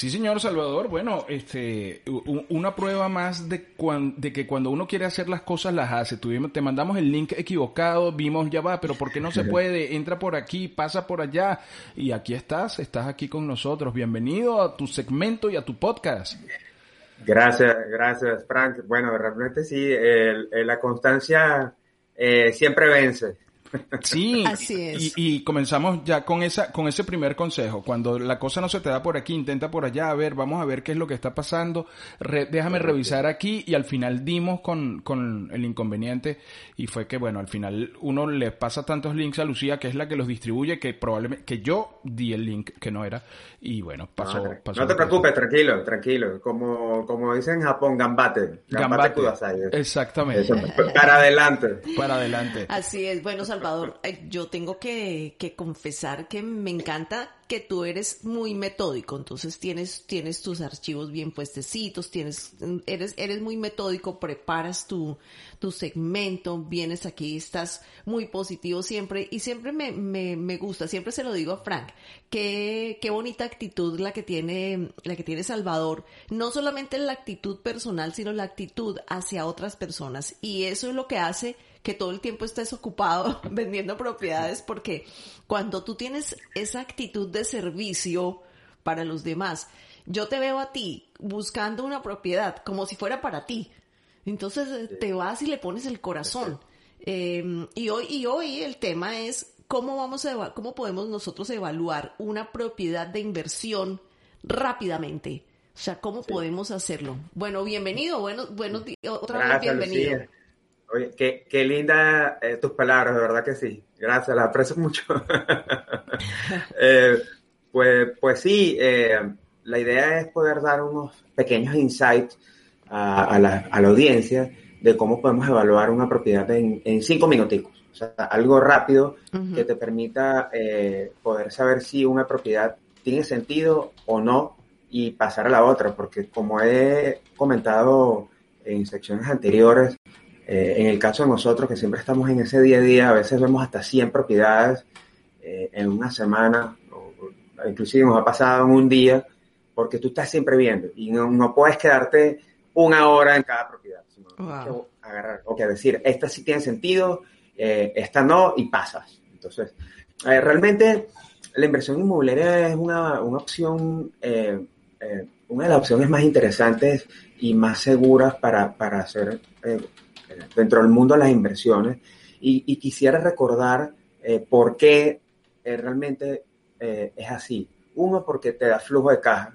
Sí, señor Salvador. Bueno, este, una prueba más de, de que cuando uno quiere hacer las cosas las hace. Tuvimos, te mandamos el link equivocado, vimos ya va, pero ¿por qué no se puede? Entra por aquí, pasa por allá y aquí estás, estás aquí con nosotros. Bienvenido a tu segmento y a tu podcast. Gracias, gracias, Frank. Bueno, realmente sí, la constancia eh, siempre vence. Sí, Y, comenzamos ya con esa, con ese primer consejo. Cuando la cosa no se te da por aquí, intenta por allá, a ver, vamos a ver qué es lo que está pasando. déjame revisar aquí y al final dimos con, con el inconveniente y fue que, bueno, al final uno le pasa tantos links a Lucía, que es la que los distribuye, que probablemente, que yo di el link que no era y bueno, pasó. No, no te preocupes, tranquilo, tranquilo. Como, como dicen en Japón, gambate. Gambate, kudasai. Exactamente. para adelante. Para adelante. Así es. Bueno, Salvador, yo tengo que, que confesar que me encanta que tú eres muy metódico, entonces tienes, tienes tus archivos bien puestecitos, tienes, eres, eres muy metódico, preparas tu, tu segmento, vienes aquí, estás muy positivo siempre. Y siempre me, me, me gusta, siempre se lo digo a Frank, qué, qué bonita actitud la que tiene, la que tiene Salvador, no solamente la actitud personal, sino la actitud hacia otras personas. Y eso es lo que hace que todo el tiempo estés ocupado vendiendo propiedades porque cuando tú tienes esa actitud de servicio para los demás, yo te veo a ti buscando una propiedad como si fuera para ti. Entonces eh, te vas y le pones el corazón. Em, y hoy, y hoy el tema es cómo vamos a cómo podemos nosotros evaluar una propiedad de inversión rápidamente. O sea, ¿cómo podemos hacerlo? Bueno, bienvenido, bueno, bueno, otra vez bienvenido. Oye, qué, qué linda eh, tus palabras, de verdad que sí. Gracias, las aprecio mucho. Eh, pues, pues sí, eh, la idea es poder dar unos pequeños insights a, la, a la, audiencia de cómo podemos evaluar una propiedad en, en cinco minuticos. O sea, algo rápido que te permita poder saber si una propiedad tiene sentido o no y pasar a la otra, porque como he comentado en secciones anteriores, eh, en el caso de nosotros, que siempre estamos en ese día a día, a veces vemos hasta 100 propiedades eh, en una semana, o, inclusive nos ha pasado en un día, porque tú estás siempre viendo y no, puedes quedarte una hora en cada propiedad, sino que agarrar, o que decir, esta sí tiene sentido, eh, esta no, y pasas. Entonces, realmente la inversión inmobiliaria es una, una opción, una de las opciones más interesantes y más seguras para, para hacer dentro del mundo de las inversiones y, quisiera recordar eh, por qué eh, realmente eh, es así. Uno, porque te da flujo de caja.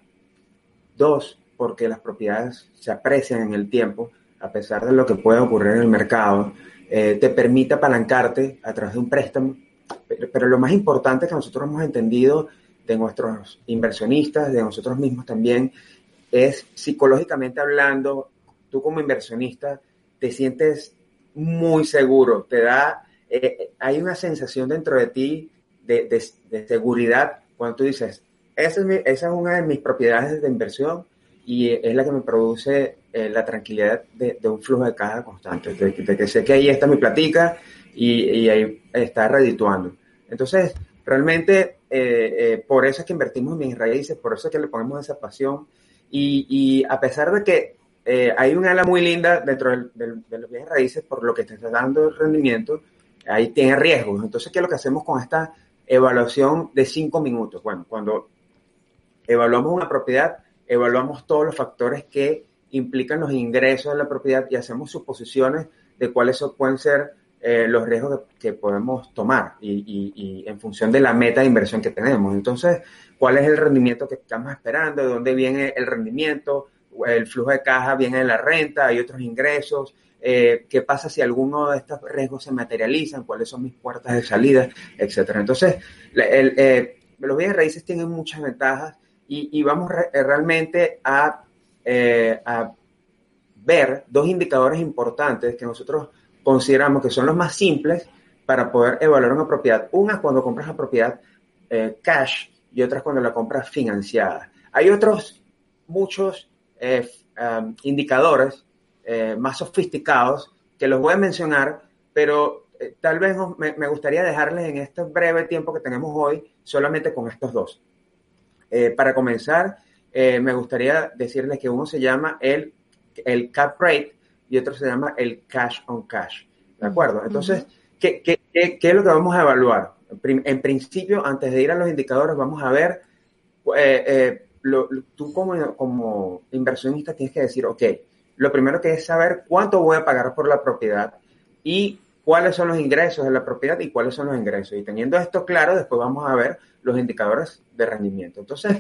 Dos, porque las propiedades se aprecian en el tiempo, a pesar de lo que puede ocurrir en el mercado. te permite apalancarte a través de un préstamo. Pero, pero lo más importante que nosotros hemos entendido de nuestros inversionistas, de nosotros mismos también, es psicológicamente hablando, tú como inversionista te sientes muy seguro, te da, eh, hay una sensación dentro de ti de, seguridad cuando tú dices, esa es, esa es, una de mis propiedades de inversión y es la que me produce eh, la tranquilidad de, un flujo de caja constante, de, que sé que ahí está mi platica y, ahí está redituando. Entonces, realmente, eh, por eso es que invertimos en mis raíces, por eso es que le ponemos esa pasión y, y a pesar de que eh, hay un ala muy linda dentro de los bienes raíces por lo que te está dando el rendimiento, ahí tiene riesgos. Entonces, ¿qué es lo que hacemos con esta evaluación de cinco minutos? Bueno, cuando evaluamos una propiedad, evaluamos todos los factores que implican los ingresos de la propiedad y hacemos suposiciones de cuáles pueden ser eh, los riesgos que, podemos tomar y, en función de la meta de inversión que tenemos. Entonces, ¿cuál es el rendimiento que estamos esperando? ¿De dónde viene el rendimiento? El flujo de caja viene de la renta, hay otros ingresos. Eh, ¿Qué pasa si alguno de estos riesgos se materializan? ¿Cuáles son mis puertas de salida? Etcétera. Entonces, eh, los bienes raíces tienen muchas ventajas y, vamos realmente a, a ver dos indicadores importantes que nosotros consideramos que son los más simples para poder evaluar una propiedad. Una es cuando compras la propiedad eh, cash y otra es cuando la compras financiada. Hay otros muchos eh, um, indicadores eh, más sofisticados que los voy a mencionar, pero tal vez me, gustaría dejarles en este breve tiempo que tenemos hoy solamente con estos dos. para comenzar, me gustaría decirles que uno se llama el, el cap rate y otro se llama el cash on cash. ¿De acuerdo? Entonces, ¿qué, qué, qué, es lo que vamos a evaluar? En principio, antes de ir a los indicadores, vamos a ver, eh, eh, tú como, como inversionista tienes que decir, ok, lo primero que es saber cuánto voy a pagar por la propiedad y cuáles son los ingresos de la propiedad y cuáles son los ingresos. Y teniendo esto claro, después vamos a ver los indicadores de rendimiento. Entonces,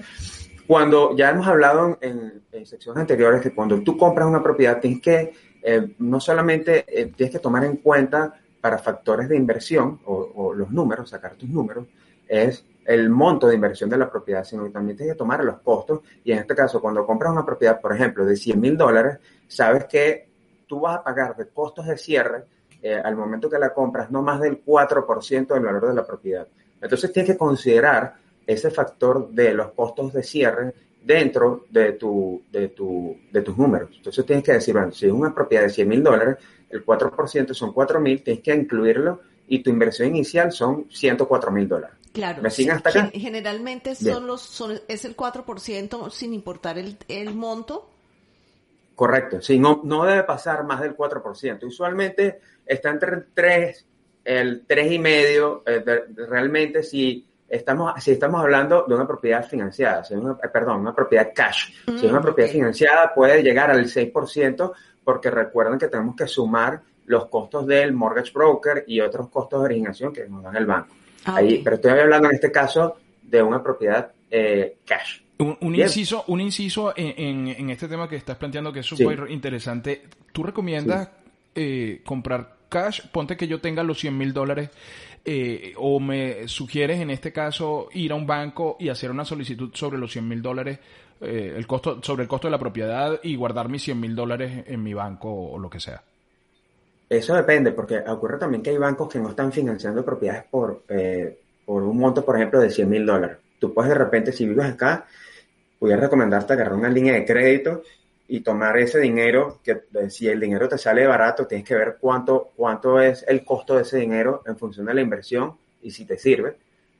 cuando ya hemos hablado en, secciones anteriores que cuando tú compras una propiedad tienes que eh, no solamente eh, tienes que tomar en cuenta para factores de inversión o, los números, sacar tus números, es el monto de inversión de la propiedad, sino que también tienes que tomar los costos. Y en este caso, cuando compras una propiedad, por ejemplo, de 100 mil dólares, sabes que tú vas a pagar de costos de cierre eh, al momento que la compras no más del 4% del valor de la propiedad. Entonces tienes que considerar ese factor de los costos de cierre dentro de, tu, de, tu, de tus números. Entonces tienes que decir, bueno, si es una propiedad de 100 mil dólares, el 4% son 4 mil, tienes que incluirlo y tu inversión inicial son 104 mil dólares. Claro. ¿Me siguen hasta acá? Generalmente son los, son, es el 4% sin importar el, el monto. Correcto, sí, no, no debe pasar más del 4%. Usualmente está entre el 3, el 3,5, eh, realmente si estamos, si estamos hablando de una propiedad financiada, si una, eh, perdón, una propiedad cash. si es una mm, propiedad financiada puede llegar al 6% porque recuerden que tenemos que sumar los costos del mortgage broker y otros costos de originación que nos dan el banco. Ah, Ahí, Pero estoy hablando en este caso de una propiedad eh, cash. Un, inciso, un inciso en, en, este tema que estás planteando que es súper interesante. ¿Tú recomiendas eh, comprar cash? Ponte que yo tenga los 100 mil dólares eh, o me sugieres en este caso ir a un banco y hacer una solicitud sobre los 100 mil dólares, eh, el costo, sobre el costo de la propiedad y guardar mis 100 mil dólares en mi banco o lo que sea. Eso depende, porque ocurre también que hay bancos que no están financiando propiedades por, eh, por un monto, por ejemplo, de 100 mil dólares. Tú puedes de repente, si vives acá, pudiera recomendarte agarrar una línea de crédito y tomar ese dinero, que eh, si el dinero te sale barato, tienes que ver cuánto, cuánto es el costo de ese dinero en función de la inversión y si te sirve.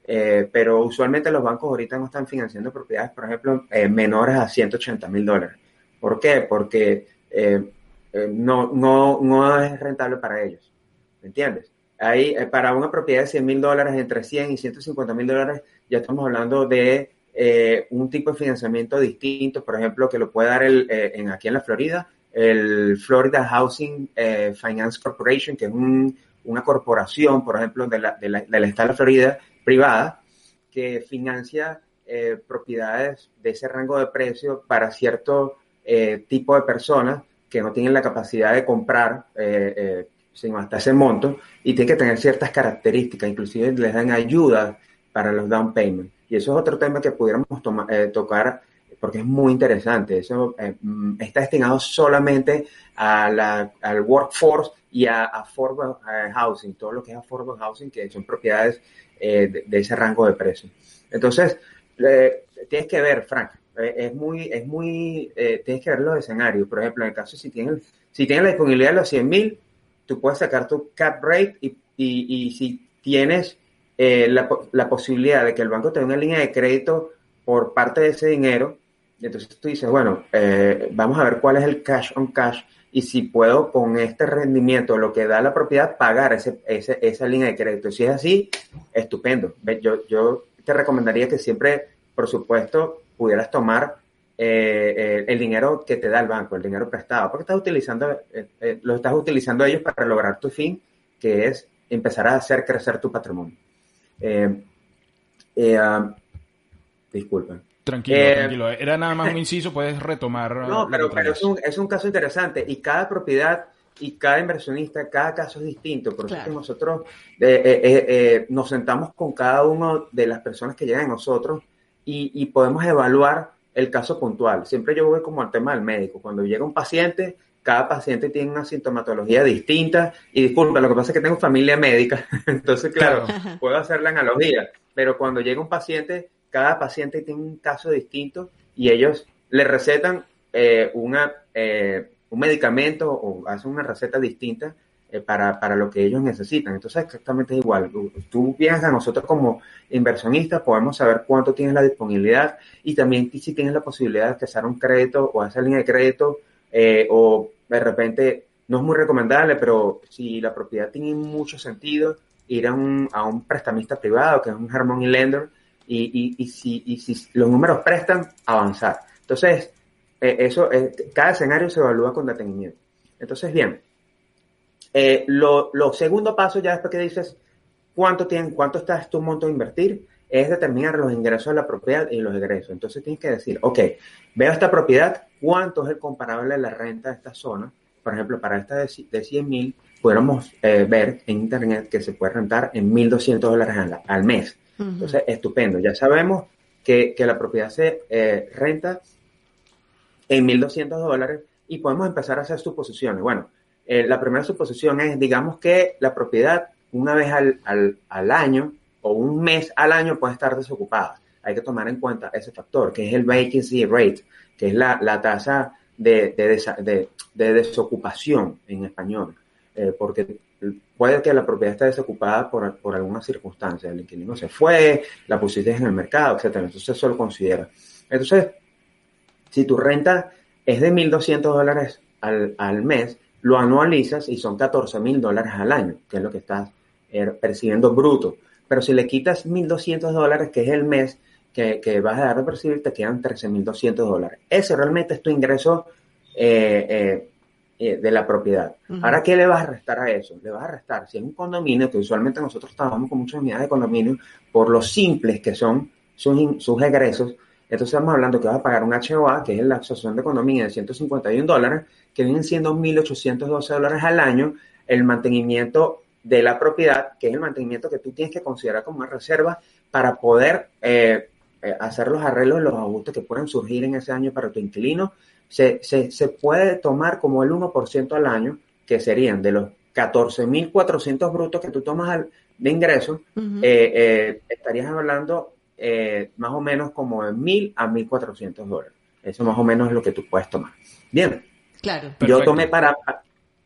Eh, pero usualmente los bancos ahorita no están financiando propiedades, por ejemplo, eh, menores a 180 mil dólares. ¿Por qué? Porque no, no, no es rentable para ellos. ¿Me entiendes? Ahí, para una propiedad de 100 mil dólares, entre 100 y 150 mil dólares, ya estamos hablando de eh, un tipo de financiamiento distinto, por ejemplo, que lo puede dar el, eh, en, aquí en la Florida, el Florida Housing eh, Finance Corporation, que es una corporación, por ejemplo, de la, de la, del estado de Florida privada, que financia propiedades de ese rango de precio para cierto tipo de personas que no tienen la capacidad de comprar sino hasta ese monto y tiene que tener ciertas características, inclusive les dan ayuda para los down payments. Y eso es otro tema que pudiéramos eh, tocar porque es muy interesante. Eso eh, mm, está destinado solamente a la, al workforce y a, affordable eh, housing, todo lo que es affordable housing, que son propiedades de, ese rango de precio. Entonces, tienes que ver, Frank, es muy, es muy, tienes que ver los escenarios. Por ejemplo, en el caso si tienes, si tienes la disponibilidad de los 100 mil, tú puedes sacar tu cap rate y, y, y si tienes eh, la, la, posibilidad de que el banco tenga una línea de crédito por parte de ese dinero. entonces tú dices, bueno, eh, vamos a ver cuál es el cash on cash y si puedo con este rendimiento, lo que da la propiedad, pagar ese, ese, esa línea de crédito. Si es así, estupendo. Yo, yo te recomendaría que siempre, por supuesto, pudieras tomar el dinero que te da el banco, el dinero prestado, porque estás utilizando, lo estás utilizando ellos para lograr tu fin, que es empezar a hacer crecer tu patrimonio. Ah, disculpen. Tranquilo, tranquilo. Era nada más un inciso, puedes retomar. No, pero, es, un, es, un, caso interesante y cada propiedad y cada inversionista, cada caso es distinto. Por eso que nosotros eh, eh, eh, nos sentamos con cada una de las personas que llegan a nosotros y, podemos evaluar el caso puntual. Siempre yo voy como al tema del médico. Cuando llega un paciente, cada paciente tiene una sintomatología distinta. Y disculpa, lo que pasa es que tengo familia médica, entonces, claro, puedo hacer la analogía. Pero cuando llega un paciente, cada paciente tiene un caso distinto y ellos le recetan una un medicamento o hacen una receta distinta eh, para, para, lo que ellos necesitan. Entonces, exactamente igual. Tú, vienes a nosotros como inversionistas, podemos saber cuánto tienes la disponibilidad y también si tienes la posibilidad de accesar un crédito o hacer línea de crédito eh, o de repente no es muy recomendable, pero si la propiedad tiene mucho sentido, ir a un, a un prestamista privado, que es un Harmony Lender, y, y, y, si, y si los números prestan, avanzar. Entonces, eh, eso, cada escenario se evalúa con detenimiento. Entonces, bien, eh, lo, segundo paso ya después que dices cuánto, tienen, cuánto estás tu monto a invertir, es determinar los ingresos de la propiedad y los egresos. Entonces tienes que decir, ok, veo esta propiedad, ¿cuánto es el comparable de la renta de esta zona? Por ejemplo, para esta de, de 100 mil, pudiéramos ver en internet que se puede rentar en 1.200 dólares al, mes. Entonces, estupendo. Ya sabemos que, que la propiedad se renta en 1.200 dólares y podemos empezar a hacer suposiciones. Bueno, eh, la primera suposición es, digamos que la propiedad una vez al, al, al, año o un mes al año puede estar desocupada. Hay que tomar en cuenta ese factor, que es el vacancy rate, que es la, la tasa de, de, de, desocupación en español, eh, porque puede que la propiedad esté desocupada por, por alguna circunstancia, el inquilino se fue, la pusiste en el mercado, etcétera. Entonces eso lo considera. Entonces, si tu renta es de 1.200 dólares al, mes, lo anualizas y son 14.000 dólares al año, que es lo que estás eh, percibiendo bruto. Pero si le quitas 1.200 dólares, que es el mes que, vas a dar de percibir, te quedan 13.200 dólares. Ese realmente es tu ingreso eh, eh, de la propiedad. Ahora, ¿qué le vas a restar a eso? Le vas a restar, si es un condominio, que usualmente nosotros trabajamos con muchas unidades de condominio, por lo simples que son sus, sus egresos, entonces estamos hablando que vas a pagar un HOA, que es la asociación de economía de 151 dólares, que vienen siendo 1.812 dólares al año, el mantenimiento de la propiedad, que es el mantenimiento que tú tienes que considerar como una reserva para poder eh, eh, hacer los arreglos, los ajustes que puedan surgir en ese año para tu inquilino. Se, se, puede tomar como el 1% al año, que serían de los 14.400 brutos que tú tomas de ingreso, eh, estarías hablando eh, más o menos como de mil a 1.400 dólares. Eso más o menos es lo que tú puedes tomar. Bien. Claro. Yo tomé para...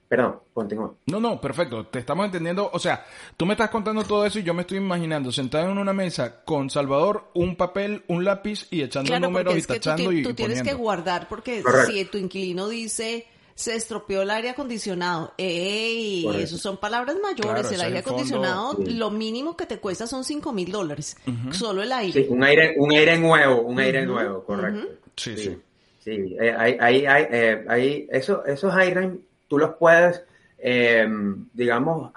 Perdón, continúa. No, no, perfecto. Te estamos entendiendo. O sea, tú me estás contando todo eso y yo me estoy imaginando sentado en una mesa con Salvador, un papel, un lápiz y echando números y tachando y tú tienes que guardar porque si tu inquilino dice se estropeó el aire acondicionado. ¡Ey! Esos son palabras mayores. el aire acondicionado, lo mínimo que te cuesta son 5 mil dólares. Solo el aire. Sí, un aire, un aire nuevo, un aire nuevo, correcto. Sí, sí. Sí, eh, hay, hay, eh, eso, esos aires tú los puedes, em, digamos,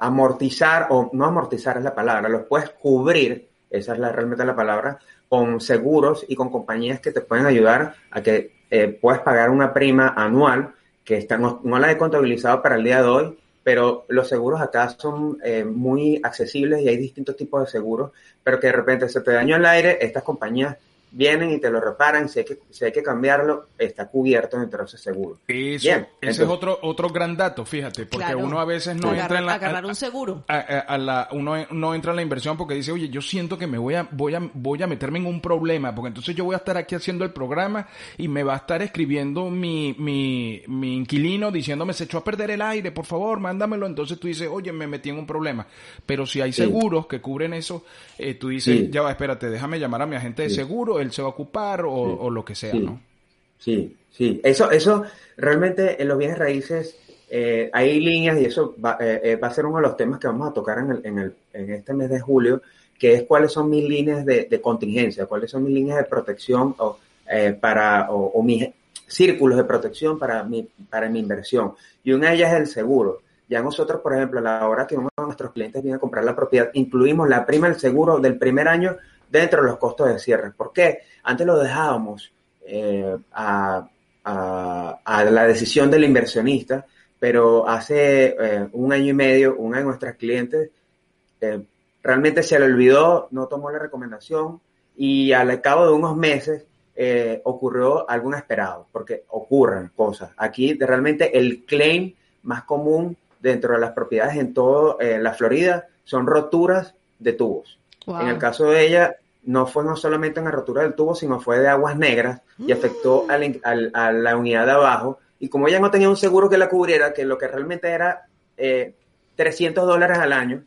amortizar, o no amortizar es la palabra, los puedes cubrir, esa es la, realmente la palabra, con seguros y con compañías que te pueden ayudar a que eh, puedes pagar una prima anual que está, no, la he contabilizado para el día de hoy, pero los seguros acá son eh, muy accesibles y hay distintos tipos de seguros, pero que de repente se te dañó el aire, estas compañías vienen y te lo reparan, si hay que, si hay que cambiarlo, está cubierto dentro de ese seguro. Eso, Bien, ese es otro, otro gran dato, fíjate, porque uno a veces no entra en la... Agarrar un seguro. A, la, uno no entra en la inversión porque dice, oye, yo siento que me voy a, voy a, voy a meterme en un problema, porque entonces yo voy a estar aquí haciendo el programa y me va a estar escribiendo mi, mi, mi inquilino diciéndome, se echó a perder el aire, por favor, mándamelo. Entonces tú dices, oye, me metí en un problema. Pero si hay seguros que cubren eso, eh, tú dices, ya va, espérate, déjame llamar a mi agente de seguro, él se va a ocupar o, lo que sea, ¿no? Sí, sí. Eso, eso realmente en los bienes raíces eh, hay líneas y eso va, eh, eh, va, a ser uno de los temas que vamos a tocar en, el, en, el, en este mes de julio, que es cuáles son mis líneas de, contingencia, cuáles son mis líneas de protección o, eh, para, o, mis círculos de protección para mi, para mi inversión. Y una de ellas es el seguro. Ya nosotros, por ejemplo, a la hora que uno de nuestros clientes viene a comprar la propiedad, incluimos la prima del seguro del primer año dentro de los costos de cierre. ¿Por qué? Antes lo dejábamos eh, a, la decisión del inversionista, pero hace eh, un año y medio, una de nuestras clientes eh, realmente se le olvidó, no tomó la recomendación y al cabo de unos meses ocurrió algo inesperado, porque ocurren cosas. Aquí realmente el claim más común dentro de las propiedades en toda la Florida son roturas de tubos. En el caso de ella, no fue no solamente una rotura del tubo, sino fue de aguas negras y afectó mm. a la unidad de abajo. Y como ella no tenía un seguro que la cubriera, que lo que realmente era 300 eh, dólares al año,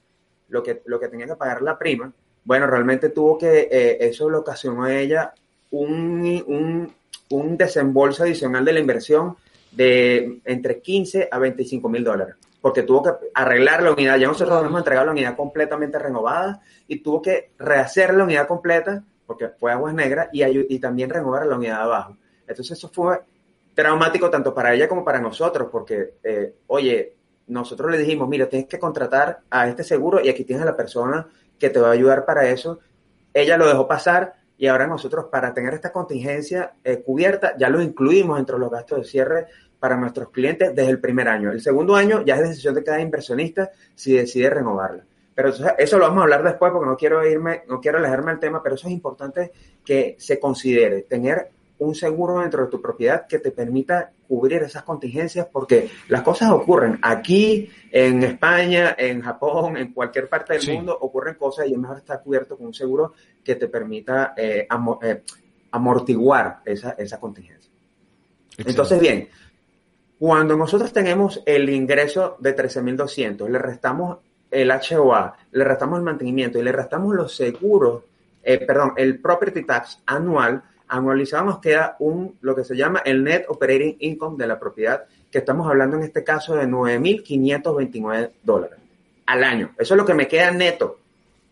lo que, lo que tenía que pagar la prima, bueno, realmente tuvo que, eh, eso le ocasionó a ella un, un, un desembolso adicional de la inversión de entre 15 a 25 mil dólares porque tuvo que arreglar la unidad. Ya nosotros nos hemos entregado la unidad completamente renovada y tuvo que rehacer la unidad completa, porque fue aguas negras, y, y también renovar la unidad de abajo. Entonces eso fue traumático tanto para ella como para nosotros, porque, eh, oye, nosotros le dijimos, mira, tienes que contratar a este seguro y aquí tienes a la persona que te va a ayudar para eso. Ella lo dejó pasar y ahora nosotros para tener esta contingencia eh, cubierta ya lo incluimos entre los gastos de cierre para nuestros clientes desde el primer año. El segundo año ya es decisión de cada inversionista si decide renovarla. Pero eso, lo vamos a hablar después porque no quiero irme, no quiero alejarme del tema, pero eso es importante que se considere, tener un seguro dentro de tu propiedad que te permita cubrir esas contingencias porque las cosas ocurren. Aquí, en España, en Japón, en cualquier parte del mundo ocurren cosas y es mejor estar cubierto con un seguro que te permita eh, eh, amortiguar esa, esa contingencia. Entonces, bien, cuando nosotros tenemos el ingreso de 13.200, le restamos el HOA, le restamos el mantenimiento y le restamos los seguros, eh, perdón, el property tax anual, anualizado nos queda un, lo que se llama el net operating income de la propiedad, que estamos hablando en este caso de 9.529 dólares al año. Eso es lo que me queda neto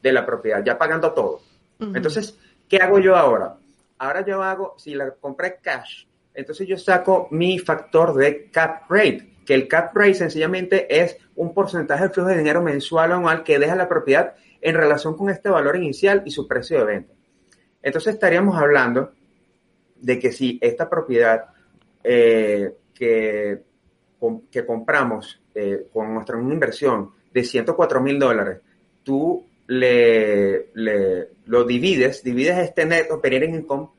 de la propiedad, ya pagando todo. Entonces, ¿qué hago yo ahora? Ahora yo hago, si la compré cash, entonces yo saco mi factor de cap rate, que el cap rate sencillamente es un porcentaje del flujo de dinero mensual o anual que deja la propiedad en relación con este valor inicial y su precio de venta. Entonces estaríamos hablando de que si esta propiedad eh, que, que, compramos eh, con nuestra inversión de 104 mil dólares, tú le, lo divides, divides este net operating income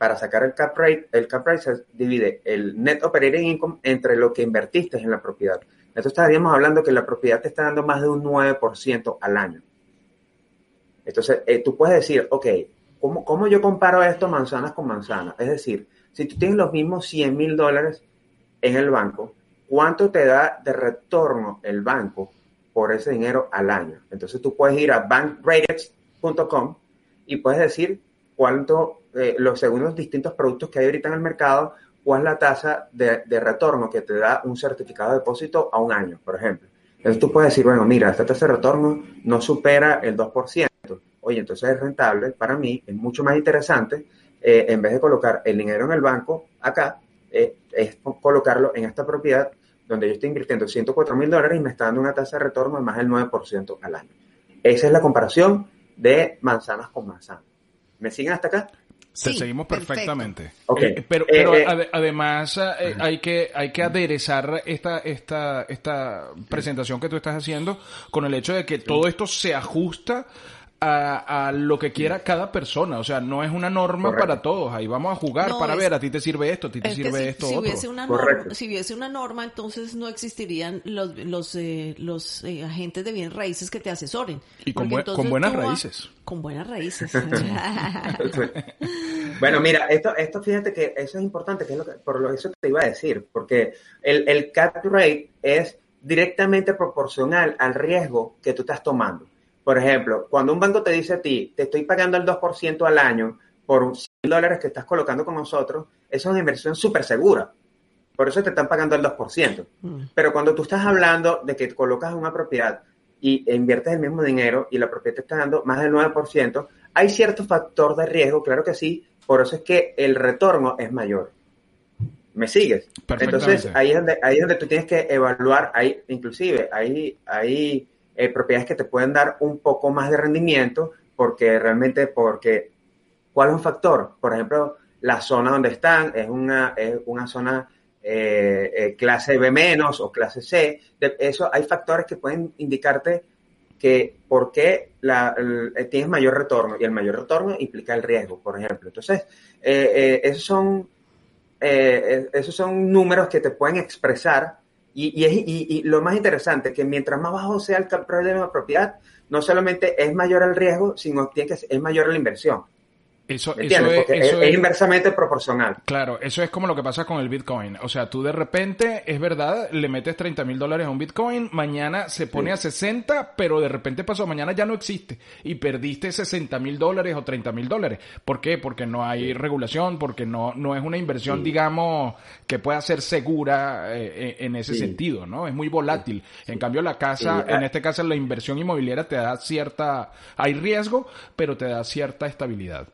para sacar el cap rate, el cap rate divide el net operating income entre lo que invertiste en la propiedad. Entonces estaríamos hablando que la propiedad te está dando más de un 9% al año. Entonces, eh, tú puedes decir, ok, ¿cómo, ¿cómo, yo comparo esto manzanas con manzanas? Es decir, si tú tienes los mismos 100 mil dólares en el banco, ¿cuánto te da de retorno el banco por ese dinero al año? Entonces tú puedes ir a bankrates.com y puedes decir cuánto eh, los segundos distintos productos que hay ahorita en el mercado, cuál es la tasa de, retorno que te da un certificado de depósito a un año, por ejemplo. Entonces tú puedes decir, bueno, mira, esta tasa de retorno no supera el 2%. Oye, entonces es rentable para mí, es mucho más interesante, eh, en vez de colocar el dinero en el banco acá, eh, es colocarlo en esta propiedad donde yo estoy invirtiendo 104 mil dólares y me está dando una tasa de retorno de más del 9% al año. Esa es la comparación de manzanas con manzanas. ¿Me siguen hasta acá? Te seguimos perfectamente. Eh, pero, eh, eh, además hay que hay que aderezar esta esta esta presentación que tú estás haciendo con el hecho de que todo esto se ajusta a, lo que quiera cada persona. O sea, no es una norma para todos. Ahí vamos a jugar para ver, a ti te sirve esto, a ti te sirve esto. Si otro. Hubiese una norma, si hubiese una norma, entonces no existirían los, los, eh, los eh, agentes de bienes raíces que te asesoren. Y con, con buenas raíces. con buenas raíces. bueno, mira, esto, esto fíjate que eso es importante, que es lo que, por lo eso te iba a decir, porque el, el cap rate es directamente proporcional al riesgo que tú estás tomando. Por ejemplo, cuando un banco te dice a ti, te estoy pagando el 2% al año por 100 dólares que estás colocando con nosotros, eso es una inversión súper segura. Por eso te están pagando el 2%. Mm. Pero cuando tú estás hablando de que colocas una propiedad y e inviertes el mismo dinero y la propiedad te está dando más del 9%, hay cierto factor de riesgo, claro que sí, por eso es que el retorno es mayor. ¿Me sigues? Entonces, ahí es, donde, ahí es donde tú tienes que evaluar, hay, inclusive, hay, hay eh, propiedades que te pueden dar un poco más de rendimiento, porque realmente, porque, ¿cuál es un factor? Por ejemplo, la zona donde están es una, es una zona eh, eh, clase B menos o clase C. Eso hay factores que pueden indicarte que por qué tienes mayor retorno y el mayor retorno implica el riesgo, por ejemplo. Entonces, esos son esos son números que te pueden expresar y, y, lo más interesante, que mientras más bajo sea el problema de propiedad, no solamente es mayor el riesgo, sino que es mayor la inversión. Eso, es, inversamente proporcional. Claro, eso es como lo que pasa con el Bitcoin. O sea, tú de repente, es verdad, le metes 30 mil dólares a un Bitcoin, mañana se pone a 60, pero de repente pasó, mañana ya no existe y perdiste 60 mil dólares o 30 mil dólares. ¿Por qué? Porque no hay regulación, porque no, no es una inversión, digamos, que pueda ser segura eh, eh, en ese sentido, ¿no? Es muy volátil. En cambio, la casa, en este caso, la inversión inmobiliaria te da cierta, hay riesgo, pero te da cierta estabilidad.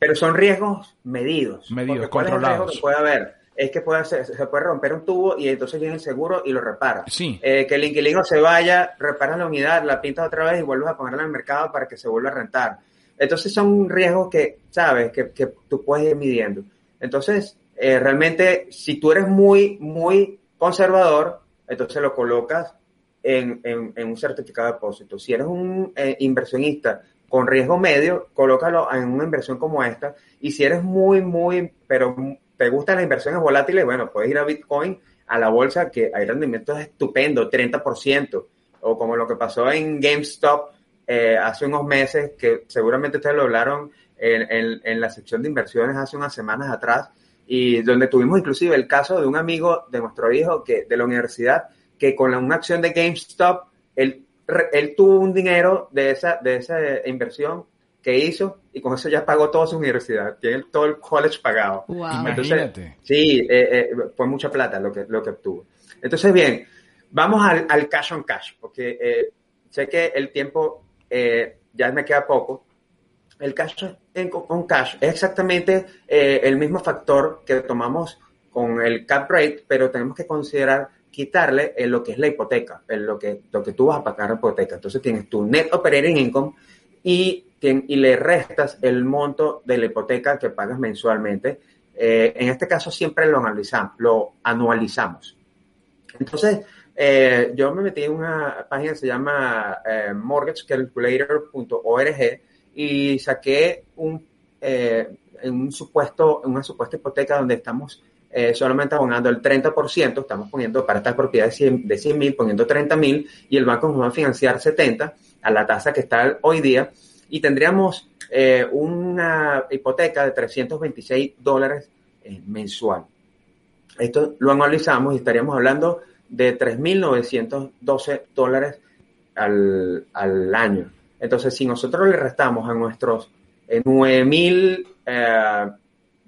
Pero son riesgos medidos. Medidos, controlados. ¿Cuál es el riesgo que puede haber? Es que puede se puede romper un tubo y entonces viene el seguro y lo repara. Sí. Eh, que el inquilino se vaya, repara la unidad, la pintas otra vez y vuelves a ponerla en el mercado para que se vuelva a rentar. Entonces son riesgos que, sabes, que, que tú puedes ir midiendo. Entonces, eh, realmente, si tú eres muy, muy conservador, entonces lo colocas en, en, en un certificado de depósito. Si eres un eh, inversionista con riesgo medio, colócalo en una inversión como esta. Y si eres muy, muy, pero te gustan las inversiones volátiles, bueno, puedes ir a Bitcoin, a la bolsa, que hay rendimientos estupendos, 30%, o como lo que pasó en GameStop eh, hace unos meses, que seguramente ustedes lo hablaron en, la sección de inversiones hace unas semanas atrás, y donde tuvimos inclusive el caso de un amigo de nuestro hijo que, de la universidad, que con una acción de GameStop, él él tuvo un dinero de esa, de esa inversión que hizo y con eso ya pagó toda su universidad, tiene todo el college pagado. Imagínate. Sí, eh, eh, fue mucha plata lo que, lo que obtuvo. Entonces, bien, vamos al, al cash on cash, porque eh, sé que el tiempo ya me queda poco. El cash on cash es exactamente el mismo factor que tomamos con el cap rate, pero tenemos que considerar quitarle en lo que es la hipoteca, en lo que, lo que tú vas a pagar la hipoteca. Entonces tienes tu net operating income y, y le restas el monto de la hipoteca que pagas mensualmente. Eh, en este caso siempre lo, analizamos, lo anualizamos. Entonces, eh, yo me metí en una página que se llama eh, mortgagecalculator.org y saqué un, un supuesto, una supuesta hipoteca donde estamos eh, solamente abonando el 30%, estamos poniendo para estas propiedades de 100 mil, poniendo 30 mil, y el banco nos va a financiar 70 a la tasa que está hoy día, y tendríamos eh, una hipoteca de 326 dólares eh, mensual. Esto lo analizamos y estaríamos hablando de 3.912 dólares al, al año. Entonces, si nosotros le restamos a nuestros 9.000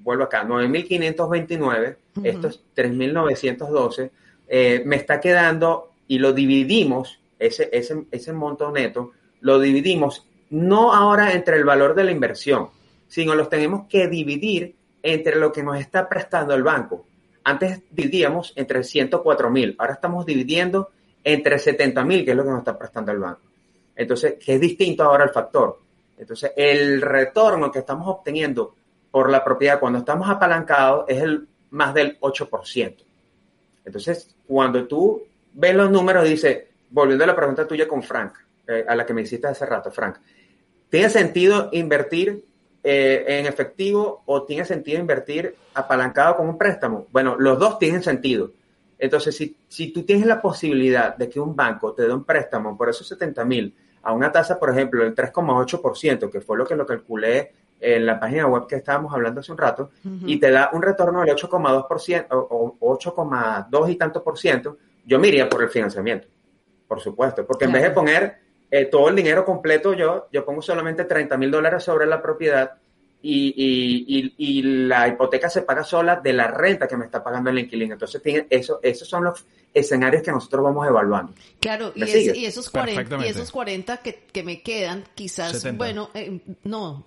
vuelvo acá, 9.529, esto es 3.912, eh, me está quedando y lo dividimos, ese, ese, ese monto neto, lo dividimos no ahora entre el valor de la inversión, sino los tenemos que dividir entre lo que nos está prestando el banco. Antes dividíamos entre 104 mil, ahora estamos dividiendo entre 70 mil, que es lo que nos está prestando el banco. Entonces, que es distinto ahora el factor. Entonces, el retorno que estamos obteniendo por la propiedad cuando estamos apalancados es el más del 8%. Entonces, cuando tú ves los números, dice, volviendo a la pregunta tuya con Frank, eh, a la que me hiciste hace rato, Frank, ¿tiene sentido invertir eh, en efectivo o tiene sentido invertir apalancado con un préstamo? Bueno, los dos tienen sentido. Entonces, si, si tú tienes la posibilidad de que un banco te dé un préstamo por esos 70 mil a una tasa, por ejemplo, del 3,8%, que fue lo que lo calculé en la página web que estábamos hablando hace un rato, y te da un retorno del 8,2% o, 8,2 y tanto por ciento, yo me iría por el financiamiento, por supuesto, porque en vez de poner eh, todo el dinero completo yo, yo pongo solamente 30 mil dólares sobre la propiedad y, y, la hipoteca se paga sola de la renta que me está pagando el inquilino. Entonces, eso, esos son los escenarios que nosotros vamos evaluando. Claro, y, y, esos 40, y esos 40 que, que me quedan, quizás, bueno, eh, no,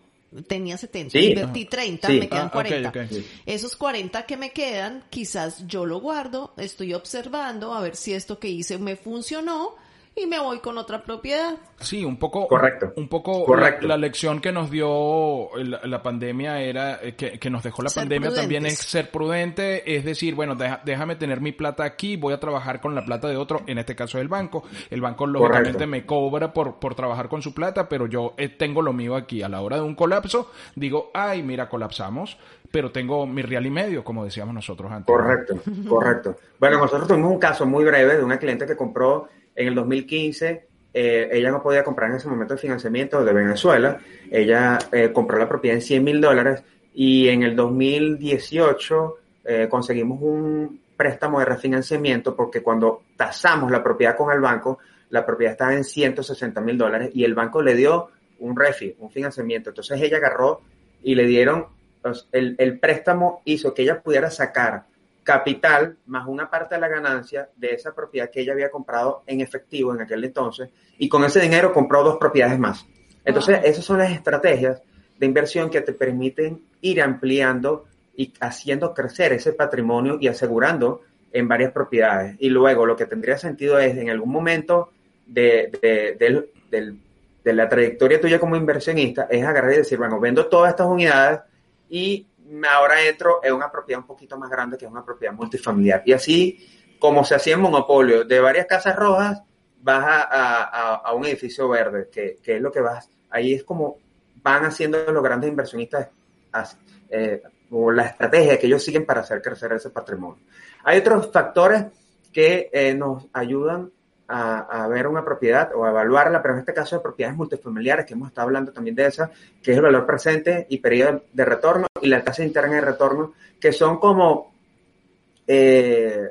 tenía 70, invertí 30, me quedan 40. Ah, esos 40 que me quedan, quizás yo lo guardo, estoy observando a ver si esto que hice me funcionó y me voy con otra propiedad. Sí, un poco. Correcto. Un poco. Correcto. La, lección que nos dio la, pandemia era, eh, que, nos dejó la pandemia también es ser prudente, es decir, bueno, déjame tener mi plata aquí, voy a trabajar con la plata de otro, en este caso el banco. El banco lógicamente me cobra por, por trabajar con su plata, pero yo eh, tengo lo mío aquí. A la hora de un colapso, digo, ay, mira, colapsamos, pero tengo mi real y medio, como decíamos nosotros antes. Correcto, correcto. Bueno, nosotros tuvimos un caso muy breve de una cliente que compró en el 2015, eh, ella no podía comprar en ese momento el financiamiento de Venezuela. Ella eh, compró la propiedad en 100 mil dólares y en el 2018 eh, conseguimos un préstamo de refinanciamiento porque cuando tasamos la propiedad con el banco, la propiedad estaba en 160 mil dólares y el banco le dio un refi, un financiamiento. Entonces ella agarró y le dieron, el préstamo hizo que ella pudiera sacar capital más una parte de la ganancia de esa propiedad que ella había comprado en efectivo en aquel entonces y con ese dinero compró dos propiedades más. Entonces, esas son las estrategias de inversión que te permiten ir ampliando y haciendo crecer ese patrimonio y asegurando en varias propiedades. Y luego lo que tendría sentido es en algún momento de, de la trayectoria tuya como inversionista es agarrar y decir, bueno, vendo todas estas unidades y ahora entro en una propiedad un poquito más grande que es una propiedad multifamiliar. Y así, como se hacía en monopolio, de varias casas rojas vas a, un edificio verde, que, es lo que vas, ahí es como van haciendo los grandes inversionistas eh, o la estrategia que ellos siguen para hacer crecer ese patrimonio. Hay otros factores que eh, nos ayudan a, ver una propiedad o a evaluarla, pero en este caso de propiedades multifamiliares, que hemos estado hablando también de esa, que es el valor presente y periodo de retorno y la tasa interna de retorno, que son como eh,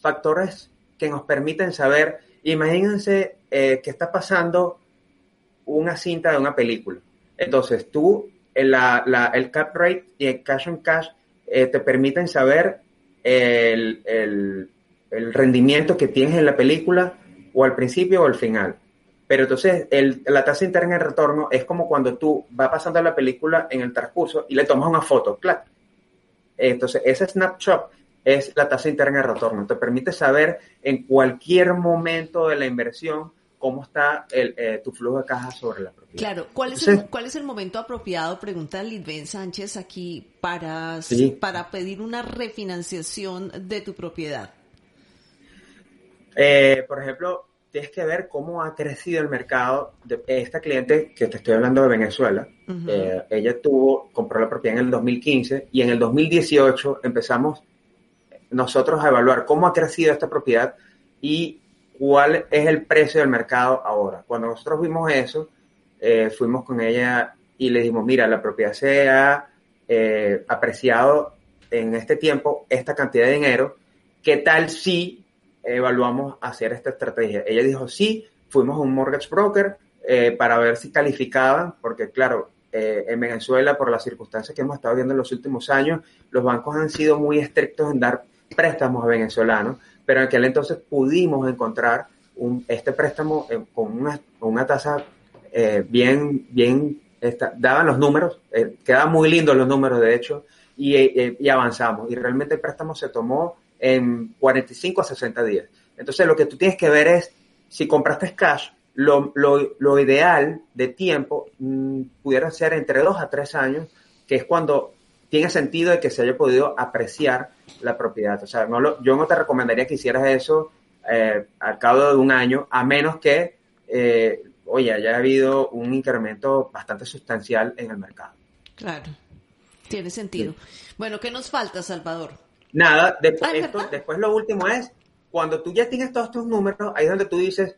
factores que nos permiten saber, imagínense eh, que está pasando una cinta de una película. Entonces tú, la, el cap rate y el cash on cash eh, te permiten saber el el rendimiento que tienes en la película o al principio o al final. Pero entonces el, la tasa interna de retorno es como cuando tú vas pasando la película en el transcurso y le tomas una foto, claro. Entonces ese snapshot es la tasa interna de retorno. Te permite saber en cualquier momento de la inversión cómo está el, eh, tu flujo de caja sobre la propiedad. Claro, ¿cuál es, el, ¿cuál es el momento apropiado, pregunta Lidben Sánchez aquí, para, para pedir una refinanciación de tu propiedad? Eh, por ejemplo, tienes que ver cómo ha crecido el mercado de esta cliente que te estoy hablando de Venezuela. Eh, ella tuvo, compró la propiedad en el 2015 y en el 2018 empezamos nosotros a evaluar cómo ha crecido esta propiedad y cuál es el precio del mercado ahora. Cuando nosotros vimos eso, eh, fuimos con ella y le dijimos, mira, la propiedad se ha apreciado en este tiempo esta cantidad de dinero, ¿qué tal si evaluamos hacer esta estrategia. Ella dijo, sí, fuimos a un mortgage broker eh, para ver si calificaban, porque claro, eh, en Venezuela, por las circunstancias que hemos estado viendo en los últimos años, los bancos han sido muy estrictos en dar préstamos a venezolanos, pero en aquel entonces pudimos encontrar un, este préstamo eh, con una, una tasa bien, bien, daban los números, quedaban muy lindos los números de hecho, y avanzamos. Y realmente el préstamo se tomó en 45 a 60 días. Entonces lo que tú tienes que ver es, si compraste cash, lo, lo, lo ideal de tiempo mm, pudiera ser entre 2 a 3 años, que es cuando tiene sentido de que se haya podido apreciar la propiedad. O sea, no lo, yo no te recomendaría que hicieras eso eh, al cabo de un año, a menos que, eh, oye, haya habido un incremento bastante sustancial en el mercado. Claro, tiene sentido. Bueno, ¿qué nos falta, Salvador? Nada, después, después lo último es, cuando tú ya tienes todos estos números, ahí es donde tú dices,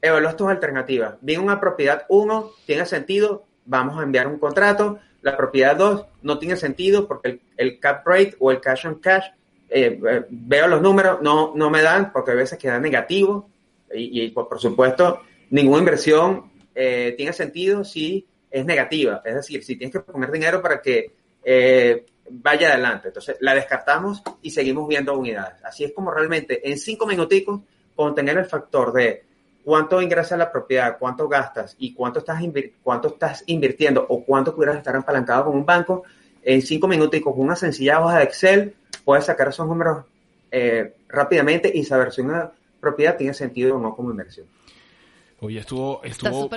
evalúas tus alternativas. Bien, una propiedad 1 tiene sentido, vamos a enviar un contrato. La propiedad 2 no tiene sentido porque el, cap rate o el cash on cash, eh, eh, veo los números, no, no me dan porque a veces queda negativo. Y, y por supuesto, ninguna inversión eh, tiene sentido si es negativa. Es decir, si tienes que poner dinero para que eh, vaya adelante. Entonces, la descartamos y seguimos viendo unidades. Así es como realmente en cinco minuticos, con tener el factor de cuánto ingresa la propiedad, cuánto gastas y cuánto estás, cuánto estás invirtiendo o cuánto pudieras estar apalancado con un banco, en cinco minuticos con una sencilla hoja de Excel, puedes sacar esos números eh, rápidamente y saber si una propiedad tiene sentido o no como inversión. Oye, estuvo, estuvo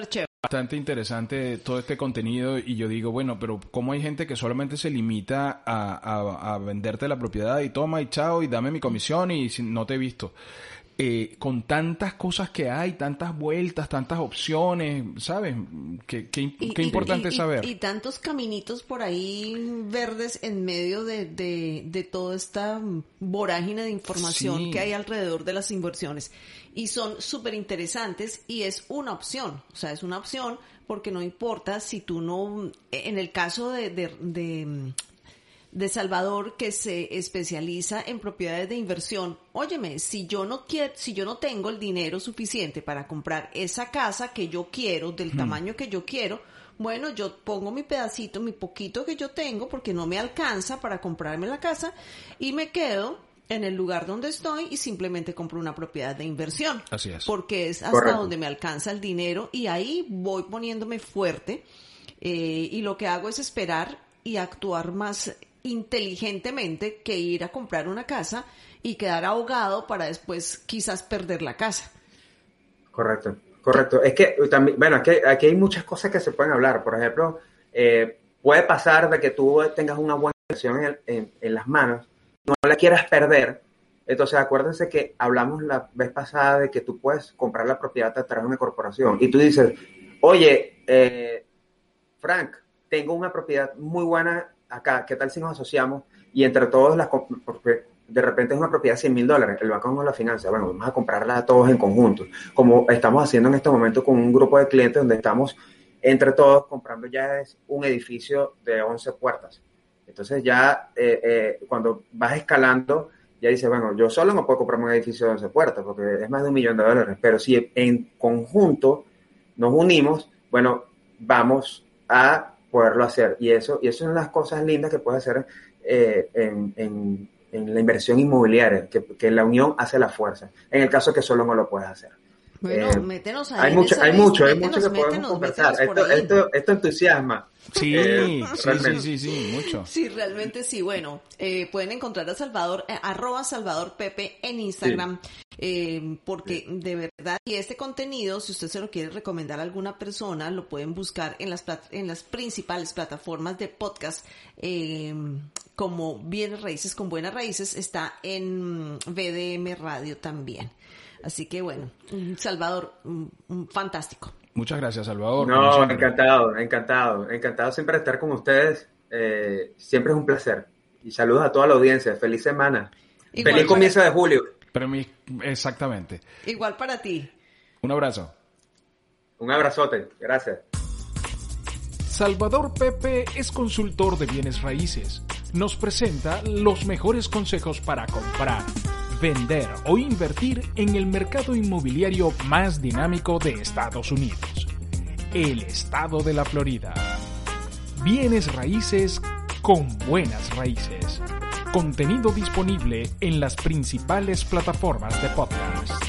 bastante interesante todo este contenido y yo digo, bueno, pero ¿cómo hay gente que solamente se limita a, a venderte la propiedad y toma y chao y dame mi comisión y no te he visto? Eh, con tantas cosas que hay, tantas vueltas, tantas opciones, ¿sabes? Qué, importante saber. Y, tantos caminitos por ahí verdes en medio de, de, toda esta vorágine de información que hay alrededor de las inversiones. Y son súper interesantes y es una opción, o sea, es una opción porque no importa si tú no, en el caso de, de de Salvador que se especializa en propiedades de inversión. Óyeme, si yo no quiero, si yo no tengo el dinero suficiente para comprar esa casa que yo quiero, del tamaño que yo quiero, bueno, yo pongo mi pedacito, mi poquito que yo tengo, porque no me alcanza para comprarme la casa, y me quedo en el lugar donde estoy y simplemente compro una propiedad de inversión. Así es. Porque es hasta donde me alcanza el dinero y ahí voy poniéndome fuerte eh, y lo que hago es esperar y actuar más inteligentemente que ir a comprar una casa y quedar ahogado para después quizás perder la casa. Correcto, correcto. Es que también, bueno, aquí, aquí hay muchas cosas que se pueden hablar. Por ejemplo, eh, puede pasar de que tú tengas una buena inversión en, en, las manos, no la quieras perder. Entonces, acuérdense que hablamos la vez pasada de que tú puedes comprar la propiedad a través de una corporación y tú dices, oye, eh, Frank, tengo una propiedad muy buena acá, ¿qué tal si nos asociamos y entre todos las porque de repente es una propiedad de 100 mil dólares, el banco no la financia, bueno, vamos a comprarla todos en conjunto, como estamos haciendo en este momento con un grupo de clientes donde estamos entre todos comprando ya un edificio de 11 puertas. Entonces ya eh, eh, cuando vas escalando, ya dices, bueno, yo solo no puedo comprarme un edificio de 11 puertas porque es más de un millón de dólares, pero si en conjunto nos unimos, bueno, vamos a poderlo hacer. Y eso, y eso son las cosas lindas que puedes hacer eh, en, en, en, la inversión inmobiliaria, que, que, la unión hace la fuerza. En el caso que solo no lo puedes hacer. Bueno, eh, métenos ahí. Hay mucho, hay mucho, hay mucho que podemos conversar. Esto, esto, esto, entusiasma. Sí, eh, sí, sí, sí, sí, mucho. Sí, realmente sí. Bueno, eh, pueden encontrar a Salvador, eh, arroba Salvador Pepe en Instagram. Sí. Eh, porque de verdad, y este contenido, si usted se lo quiere recomendar a alguna persona, lo pueden buscar en las, en las principales plataformas de podcast, eh, como Bienes Raíces con Buenas Raíces, está en BDM Radio también. Así que bueno, Salvador, fantástico. Muchas gracias, Salvador. No, encantado, encantado, encantado siempre de estar con ustedes. Eh, siempre es un placer. Y saludos a toda la audiencia. Feliz semana. Igual Feliz comienzo de julio. Pero exactamente. Igual para ti. Un abrazo. Un abrazote. Gracias. Salvador Pepe es consultor de bienes raíces. Nos presenta los mejores consejos para comprar, vender o invertir en el mercado inmobiliario más dinámico de Estados Unidos, el estado de la Florida. Bienes raíces con buenas raíces. Contenido disponible en las principales plataformas de podcast.